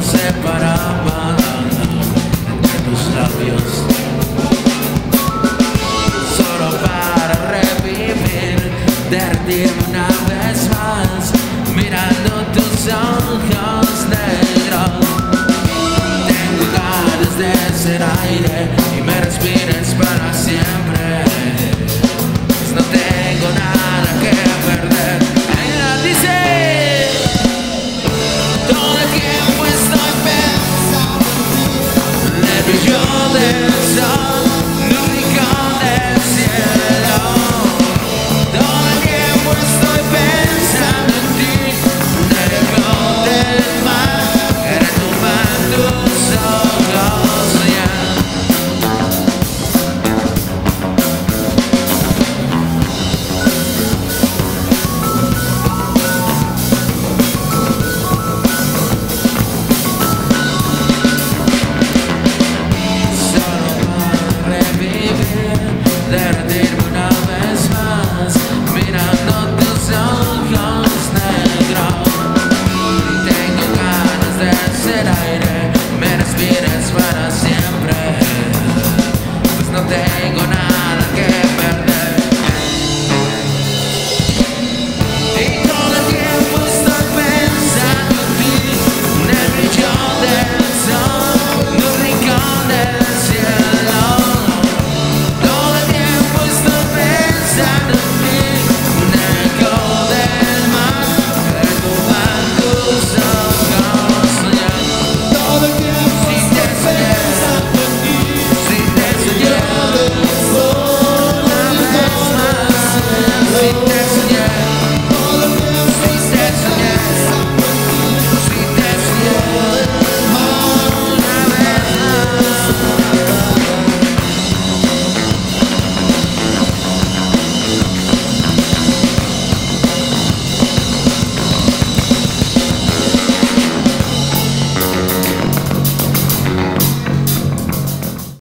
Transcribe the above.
nos separaban entre tus labios. Solo para revivir, derretir una vez más, mirando tus ojos negros. Tengo ganas de ser aire. perderme una vez más mirando tus ojos negros. Tengo ganas de ser aire, me respires para siempre, pues no tengo nada.